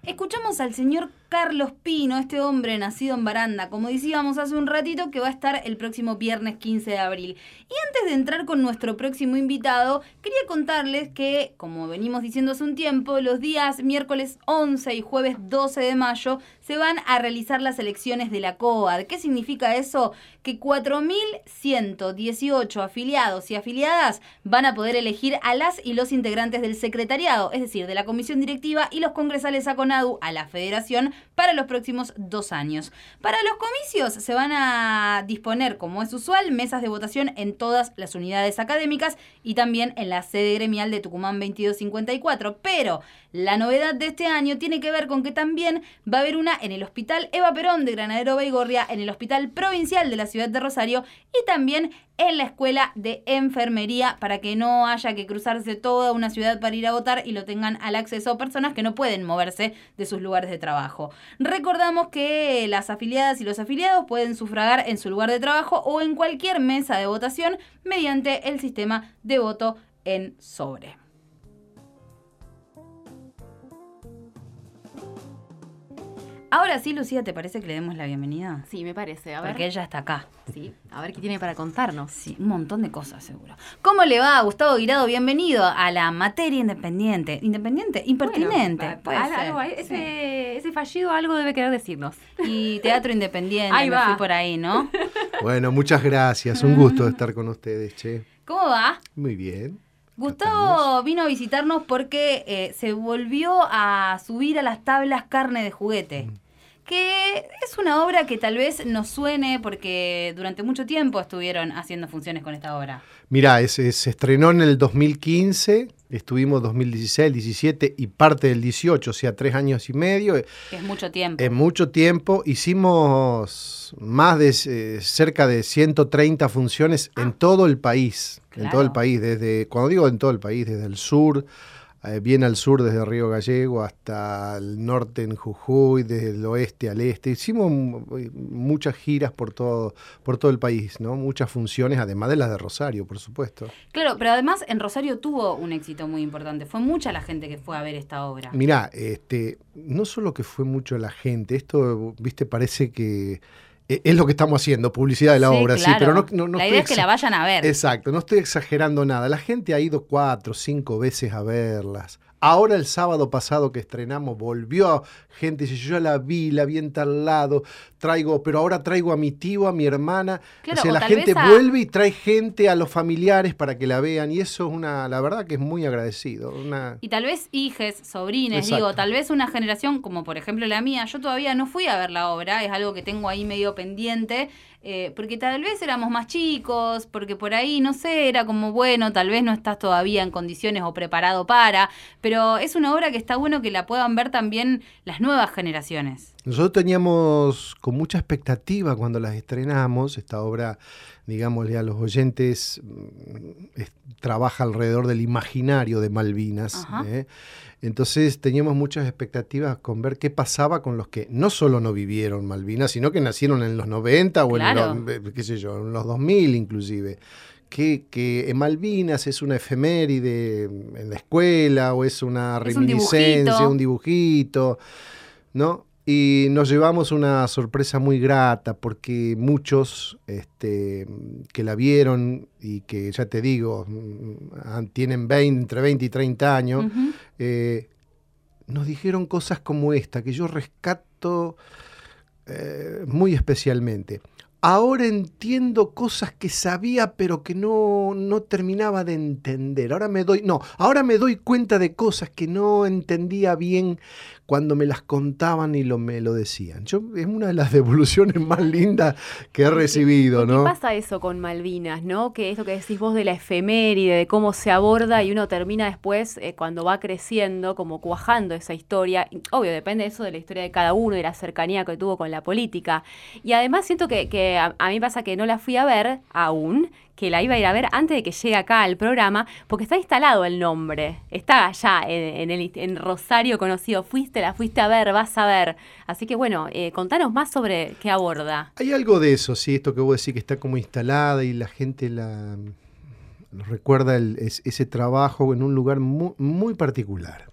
Escuchamos al señor Carlos Pino, este hombre nacido en Baranda, como decíamos hace un ratito, que va a estar el próximo viernes 15 de abril. Y antes de entrar con nuestro próximo invitado, quería contarles que, como venimos diciendo hace un tiempo, los días miércoles 11 y jueves 12 de mayo se van a realizar las elecciones de la COAD. ¿Qué significa eso? Que 4.118 afiliados y afiliadas van a poder elegir a las y los integrantes del secretariado, es decir, de la comisión directiva y los congresales a CONADU, a la federación, para los próximos dos años. Para los comicios se van a disponer, como es usual, mesas de votación en todas las unidades académicas y también en la sede gremial de Tucumán 2254. Pero la novedad de este año tiene que ver con que también va a haber una en el Hospital Eva Perón de Granadero Baigorria, en el Hospital Provincial de la Ciudad de Rosario y también en la Escuela de Enfermería para que no haya que cruzarse toda una ciudad para ir a votar y lo tengan al acceso personas que no pueden moverse de sus lugares de trabajo. Recordamos que las afiliadas y los afiliados pueden sufragar en su lugar de trabajo o en cualquier mesa de votación mediante el sistema de voto en sobre. Ahora sí, Lucía, ¿te parece que le demos la bienvenida? Sí, me parece. A ver. Porque ella está acá. Sí, a ver qué tiene para contarnos. Sí, un montón de cosas, seguro. ¿Cómo le va, Gustavo Guirado? Bienvenido a la materia independiente. ¿Independiente? Impertinente. Bueno, puede algo- ser. algo ahí, ese, ese fallido algo debe querer decirnos. Y teatro independiente, Ahí me va. fui por ahí, ¿no? Bueno, muchas gracias. Un gusto estar con ustedes, che. ¿Cómo va? Muy bien. Gustavo vino a visitarnos porque eh, se volvió a subir a las tablas carne de juguete. Que es una obra que tal vez nos suene porque durante mucho tiempo estuvieron haciendo funciones con esta obra. Mirá, es- es- se estrenó en el 2015, estuvimos 2016, 17 y parte del 18, o sea, tres años y medio. Es mucho tiempo. En mucho tiempo hicimos más de eh, cerca de 130 funciones en todo el país. En todo el país, desde, cuando digo en todo el país, desde el sur, eh, bien al sur desde Río Gallego hasta el norte en Jujuy, desde el oeste al este. Hicimos mm, muchas giras por todo, por todo el país, ¿no? Muchas funciones, además de las de Rosario, por supuesto. Claro, pero además en Rosario tuvo un éxito muy importante. Fue mucha la gente que fue a ver esta obra. Mirá, este, no solo que fue mucho la gente, esto, viste, parece que es lo que estamos haciendo, publicidad de la Sí, obra, sí, pero no, no, no la idea es que la vayan a ver. Exacto, no estoy exagerando nada. La gente ha ido cuatro, cinco veces a verlas. Ahora el sábado pasado que estrenamos volvió gente y dice, yo la vi, la vi en tal lado, traigo, pero ahora traigo a mi tío, a mi hermana. Claro, o sea, o la gente a- vuelve y trae gente a los familiares para que la vean y eso es una, la verdad que es muy agradecido. Una... Y tal vez hijes, sobrines, Exacto. digo, tal vez una generación como por ejemplo la mía, yo todavía no fui a ver la obra, es algo que tengo ahí medio pendiente, eh, porque tal vez éramos más chicos, porque por ahí, no sé, era como, bueno, tal vez no estás todavía en condiciones o preparado para, pero es una obra que está bueno que la puedan ver también las nuevas generaciones. Nosotros teníamos con mucha expectativa cuando las estrenamos, esta obra, digámosle a los oyentes, mm, es- trabaja alrededor del imaginario de Malvinas. ¿eh? Entonces teníamos muchas expectativas con ver qué pasaba con los que no solo no vivieron Malvinas, sino que nacieron en los 90 o en los, eh, qué sé yo, en los 2000 inclusive. Que, que en Malvinas es una efeméride en la escuela o es una Es un reminiscencia, dibujito. un dibujito, ¿no? Y nos llevamos una sorpresa muy grata porque muchos este, que la vieron y que ya te digo, mm, han- tienen 20, entre 20 y 30 años, eh, nos dijeron cosas como esta, que yo rescato eh, muy especialmente. Ahora entiendo cosas que sabía pero que no, no terminaba de entender. Ahora me doy, no, ahora me doy cuenta de cosas que no entendía bien cuando me las contaban y lo, me lo decían. Yo, es una de las devoluciones más lindas que he recibido, ¿Por qué ¿no? pasa eso con Malvinas, no? Que es lo que decís vos de la efeméride, de cómo se aborda y uno termina después, eh, cuando va creciendo, como cuajando esa historia. Obvio, depende eso de la historia de cada uno y la cercanía que tuvo con la política. Y además siento que, que a, a mí pasa que no la fui a ver aún, que la iba a ir a ver antes de que llegue acá al programa, porque está instalado el nombre. Está allá en, en el, en Rosario conocido. Fuiste, la fuiste a ver, vas a ver. Así que bueno, eh, contanos más sobre qué aborda. Hay algo de eso, sí, esto que vos decís que está como instalada y la gente la recuerda el- es- ese trabajo en un lugar mu- muy, particular.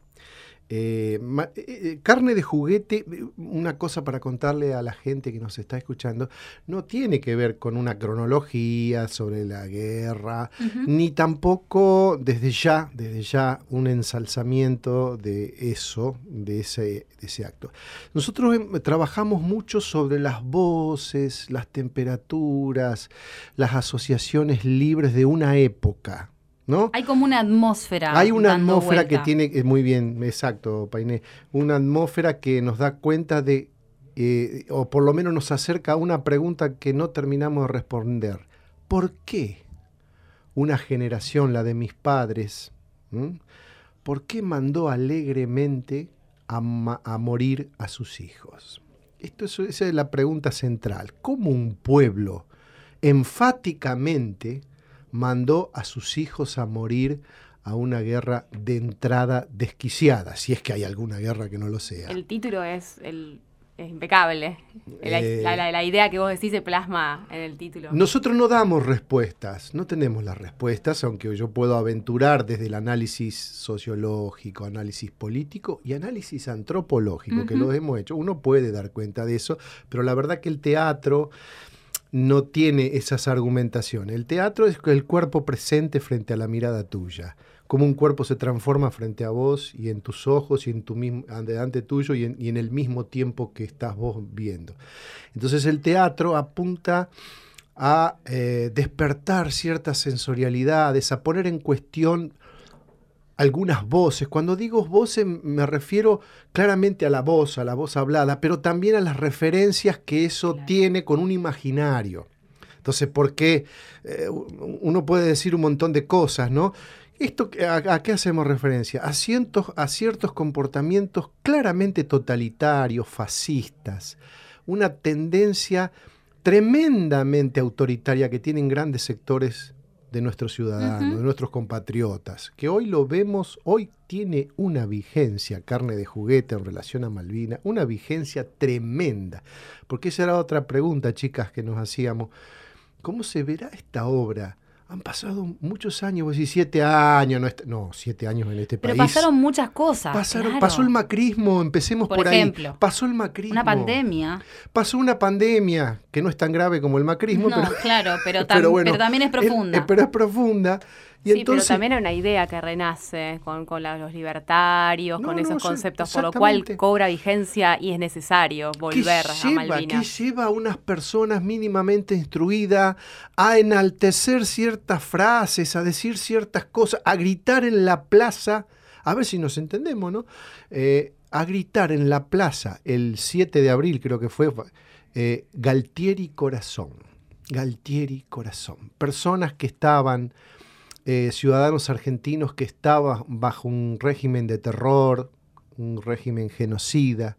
Eh, eh, eh, carne de juguete, una cosa para contarle a la gente que nos está escuchando, no tiene que ver con una cronología sobre la guerra, ni tampoco desde ya, desde ya un ensalzamiento de eso, de ese, de ese acto. Nosotros em, trabajamos mucho sobre las voces, las temperaturas, las asociaciones libres de una época, ¿no? Hay como una atmósfera. Hay una dando atmósfera que tiene, muy bien, exacto, Painé, una atmósfera que nos da cuenta de, eh, o por lo menos nos acerca a una pregunta que no terminamos de responder. ¿Por qué una generación, la de mis padres, ¿m? por qué mandó alegremente a morir a sus hijos? Esto es, esa es la pregunta central. ¿Cómo un pueblo enfáticamente mandó a sus hijos a morir a una guerra de entrada desquiciada, si es que hay alguna guerra que no lo sea. El título es, el, es impecable. La, Eh. la- la- la idea que vos decís se plasma en el título. Nosotros no damos respuestas, no tenemos las respuestas, aunque yo puedo aventurar desde el análisis sociológico, análisis político y análisis antropológico, que lo hemos hecho. Uno puede dar cuenta de eso, pero la verdad que el teatro no tiene esas argumentaciones. El teatro es el cuerpo presente frente a la mirada tuya. Como un cuerpo se transforma frente a vos y en tus ojos y en tu mismo, tuyo y en, y en el mismo tiempo que estás vos viendo. Entonces el teatro apunta a eh, despertar ciertas sensorialidades, a poner en cuestión algunas voces. Cuando digo voces me refiero claramente a la voz, a la voz hablada, pero también a las referencias que eso Claro. tiene con un imaginario. Entonces, ¿por qué? Eh, uno puede decir un montón de cosas, ¿no? Esto, a, a qué hacemos referencia? A a ciertos comportamientos claramente totalitarios, fascistas, una tendencia tremendamente autoritaria que tienen grandes sectores de nuestros ciudadanos, de nuestros compatriotas, que hoy lo vemos, hoy tiene una vigencia, carne de juguete en relación a Malvina, una vigencia tremenda. Porque esa era otra pregunta, chicas, que nos hacíamos. ¿Cómo se verá esta obra? Han pasado muchos años, vos decís siete años, no, est- no, siete años en este Pero país. pasaron muchas cosas. Pasaron- claro. Pasó el macrismo, empecemos por, Por ahí. ejemplo. Pasó el macrismo. Una pandemia. Pasó una pandemia, que no es tan grave como el macrismo, No, pero, claro, pero, tam- pero bueno, pero también es profunda. eh, pero es profunda. Y sí, entonces, pero también hay una idea que renace con, con la- los libertarios, No, con no, esos sí, conceptos, por lo cual cobra vigencia y es necesario ¿qué volver a lleva, Malvinas. ¿Qué lleva a unas personas mínimamente instruidas a enaltecer ciertas frases, a decir ciertas cosas, a gritar en la plaza? A ver si nos entendemos, ¿no? Eh, a gritar en la plaza el 7 de abril, creo que fue, eh, Galtieri Corazón. Galtieri Corazón. Personas que estaban, eh, ciudadanos argentinos que estaban bajo un régimen de terror, un régimen genocida,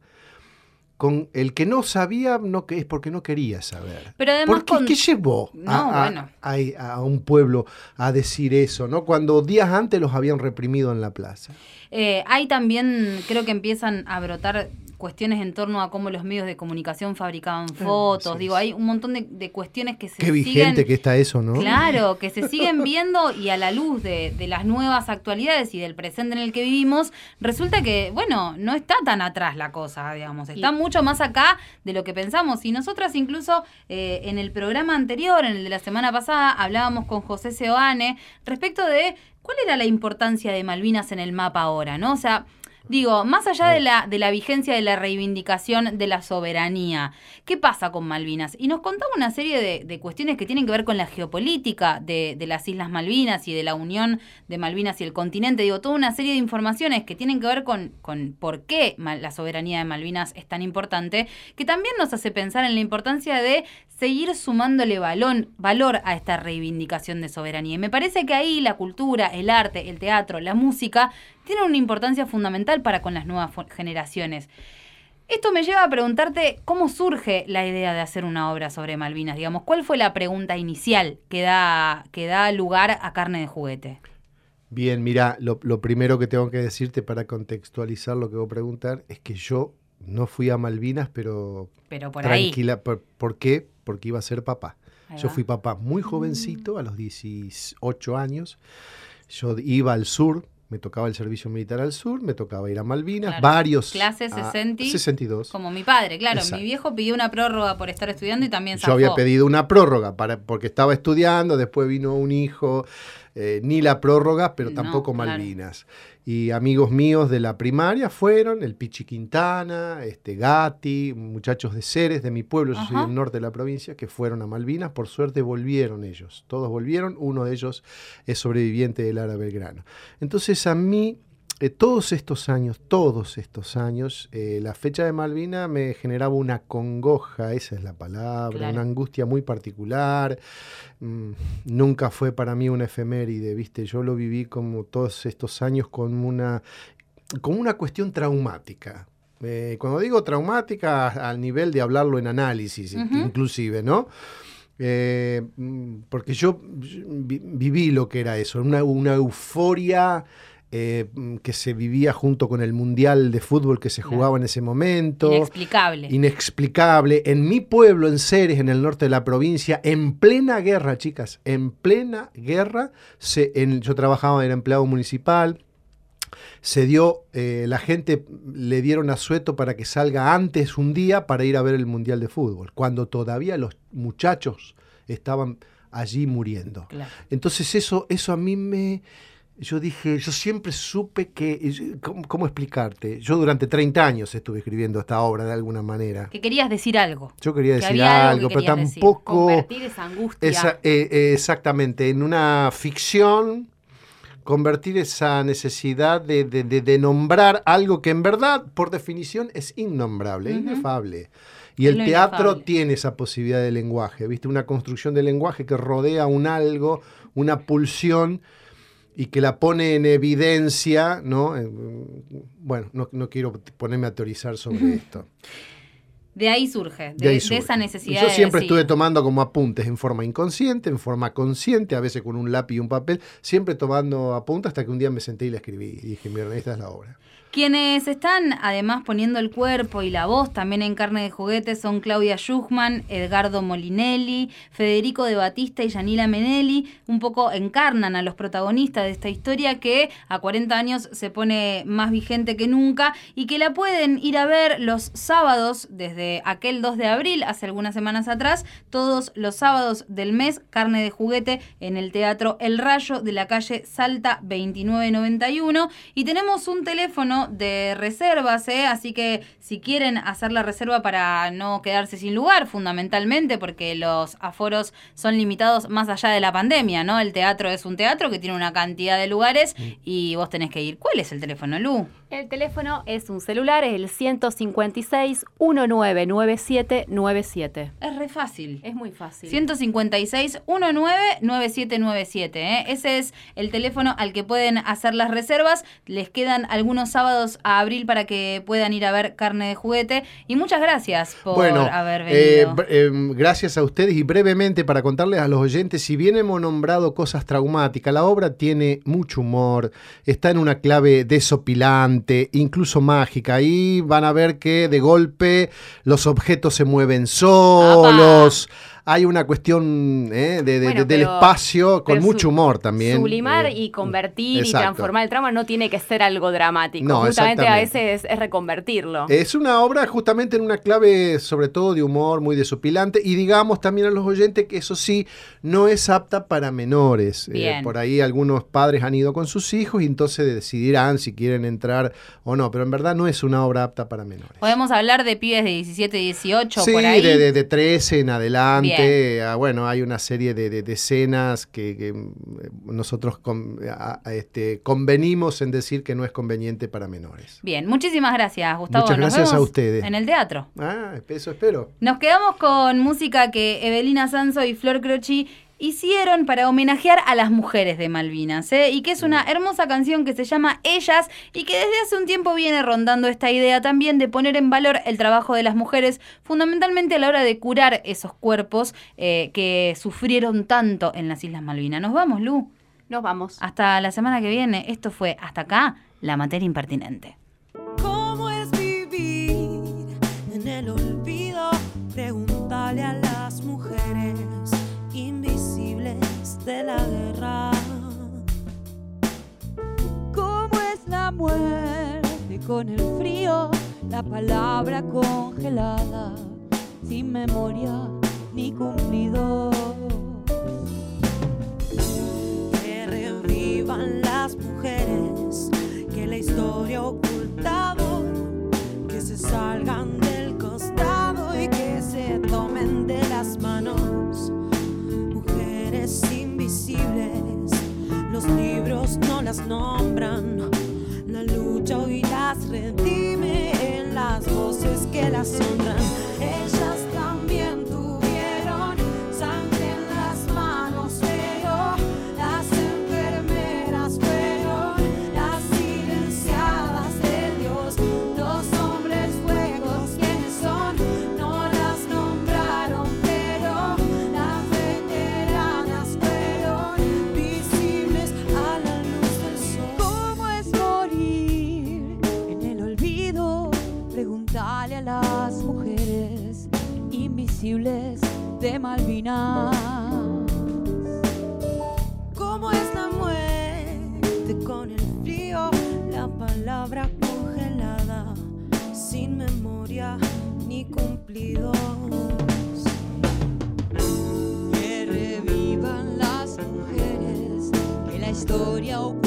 con el que no sabía no que es porque no quería saber. Pero además ¿Por qué, con- qué llevó No, a, a- bueno. a- a un pueblo a decir eso, ¿no? Cuando días antes los habían reprimido en la plaza. Eh, hay también, creo que empiezan a brotar cuestiones en torno a cómo los medios de comunicación fabricaban fotos. sí, Digo, sí. hay un montón de, de cuestiones que se Qué vigente que está eso, ¿no? Claro, que se siguen viendo y a la luz de, de las nuevas actualidades y del presente en el que vivimos, resulta que, bueno, no está tan atrás la cosa, digamos, está Y- mucho más acá de lo que pensamos. Y nosotras incluso eh, en el programa anterior, en el de la semana pasada, hablábamos con José Seoane respecto de cuál era la importancia de Malvinas en el mapa ahora, ¿no? O sea... Digo, más allá de la, de la vigencia de la reivindicación de la soberanía, ¿qué pasa con Malvinas? Y nos contaba una serie de, de cuestiones que tienen que ver con la geopolítica de, de las Islas Malvinas y de la unión de Malvinas y el continente. Digo, toda una serie de informaciones que tienen que ver con, con por qué la soberanía de Malvinas es tan importante, que también nos hace pensar en la importancia de seguir sumándole balón, valor a esta reivindicación de soberanía. Y me parece que ahí la cultura, el arte, el teatro, la música tienen una importancia fundamental para con las nuevas generaciones. Esto me lleva a preguntarte cómo surge la idea de hacer una obra sobre Malvinas, digamos, ¿cuál fue la pregunta inicial que da, que da lugar a carne de juguete? Bien, mira, lo, lo primero que tengo que decirte para contextualizar lo que voy a preguntar es que yo no fui a Malvinas, pero Pero por ahí. tranquila. ¿Por, por qué? Porque iba a ser papá. Ahí Yo va. fui papá muy jovencito, a los 18 años. Yo iba al sur, Me tocaba el servicio militar al sur, me tocaba ir a Malvinas, Claro. varios. Clase a- 60. 62. Como mi padre, claro. Exacto. Mi viejo pidió una prórroga por estar estudiando y también Yo había zafó. pedido una prórroga para, porque estaba estudiando, después vino un hijo, eh, ni la prórroga, pero No, tampoco claro. Y amigos míos de la primaria fueron, el Pichi Quintana, este Gatti, muchachos de Ceres, de mi pueblo, yo soy del norte de la provincia, que fueron a Malvinas. Por suerte volvieron ellos, todos volvieron, uno de ellos es sobreviviente del Lara Belgrano. Entonces a mí, eh, todos estos años, todos estos años, eh, la fecha de Malvina me generaba una congoja, esa es la palabra, Claro. una angustia muy particular. Mm, nunca fue para mí una efeméride, ¿viste? Yo lo viví como todos estos años con una, como una cuestión traumática. Eh, cuando digo traumática, al nivel de hablarlo en análisis, inclusive, ¿no? Mm, porque yo vi- viví lo que era eso, una, una euforia eh, mm, que se vivía junto con el Mundial de Fútbol que se Claro. jugaba en ese momento Inexplicable. inexplicable. En mi pueblo, en Ceres, en el norte de la provincia, en plena guerra, chicas, en plena guerra, se, en- yo trabajaba, era empleado municipal, se dio, eh, la gente le dieron asueto para que salga antes un día para ir a ver el Mundial de Fútbol, cuando todavía los muchachos estaban allí muriendo. Claro. Entonces eso, eso a mí me... Yo dije, yo siempre supe que... ¿Cómo, cómo explicarte? Yo durante 30 años estuve escribiendo esta obra de alguna manera. Que querías decir algo. Yo quería Que decir algo que pero decir. tampoco... Convertir esa angustia. esa- eh, eh, exactamente, en una ficción, convertir esa necesidad de, de- de- de nombrar algo que en verdad, por definición, es innombrable, inefable. Y el teatro inefable. tiene esa posibilidad de lenguaje, ¿viste? Una construcción de lenguaje que rodea un algo, una pulsión y que la pone en evidencia, ¿no? Eh, Bueno, no, no quiero ponerme a teorizar sobre esto. De ahí surge, de, De, ahí de surge. esa Y necesidad Yo siempre estuve tomando como apuntes en forma inconsciente, en forma consciente, a veces con un lápiz y un papel, siempre tomando apuntes hasta que un día me senté y la escribí y dije, mira, esta es la obra. Quienes están además poniendo el cuerpo y la voz también en carne de juguete son Claudia Schuchman, Edgardo Molinelli, Federico de Batista y Yanila Menelli. Un poco encarnan a los protagonistas de esta historia que a 40 años se pone más vigente que nunca y que la pueden ir a ver los sábados desde aquel 2 de abril, hace algunas semanas atrás, todos los sábados del mes, carne de juguete en el Teatro El Rayo de la calle Salta 2991. Y tenemos un teléfono de reservas, ¿eh? así que si quieren hacer la reserva para no quedarse sin lugar, fundamentalmente, porque los aforos son limitados más allá de la pandemia, ¿no? El teatro es un teatro que tiene una cantidad de lugares y vos tenés que ir. ¿Cuál es el teléfono, Lu? El teléfono es un celular, es el 156 199797. Es re fácil. Es muy fácil. 156 19 9797. ¿eh? Ese es el teléfono al que pueden hacer las reservas. Les quedan algunos sábados a abril para que puedan ir a ver carne de juguete. Y muchas gracias por bueno, haber eh, venido. eh, gracias a ustedes y brevemente para contarles a los oyentes, si bien hemos nombrado cosas traumáticas, la obra tiene mucho humor, está en una clave desopilante, incluso mágica. Ahí van a ver que de golpe los objetos se mueven solos. Hay una cuestión eh, de- de- Bueno, de- del pero- espacio con mucho humor también. Sublimar eh, y convertir y transformar el trauma no tiene que ser algo dramático. No, Justamente a veces es reconvertirlo. Es una obra justamente en una clave sobre todo de humor muy desopilante y digamos también a los oyentes que eso sí no es apta para menores. Eh, por ahí algunos padres han ido con sus hijos y entonces decidirán si quieren entrar o no, pero en verdad no es una obra apta para menores. Podemos hablar de pibes de 17, 18 Sí, por ahí. de, de, de 13 en adelante. Bien. Ah, bueno, hay una serie de, de- de escenas que, que, mm, nosotros con- a- a- este, convenimos en decir que no es conveniente para menores. Bien, muchísimas gracias, Gustavo. Muchas Nos gracias a ustedes. En el teatro. Ah, eso espero. Nos quedamos con música que Evelina Sanso y Flor Croci hicieron para homenajear a las mujeres de Malvinas, ¿eh? y que es una hermosa canción que se llama Ellas y que desde hace un tiempo viene rondando esta idea también de poner en valor el trabajo de las mujeres, fundamentalmente a la hora de curar esos cuerpos eh, que sufrieron tanto en las Islas Malvinas. Nos vamos, Lu. Nos vamos. Hasta la semana que viene. Esto fue hasta acá, la materia impertinente. De la guerra. ¿Cómo muerte con el frío, la palabra congelada, sin memoria ni cumplido. Que revivan las mujeres que la historia ocultado, que se salgan del costado y que se tomen de las manos. Mujeres invisibles, los libros no las nombran. La lucha hoy las redime en las voces que las honran. Ellas Pregúntale a las mujeres invisibles de Malvinas. ¿Cómo es la muerte con el frío? La palabra congelada, sin memoria ni cumplidos. Que revivan las mujeres que la historia oculta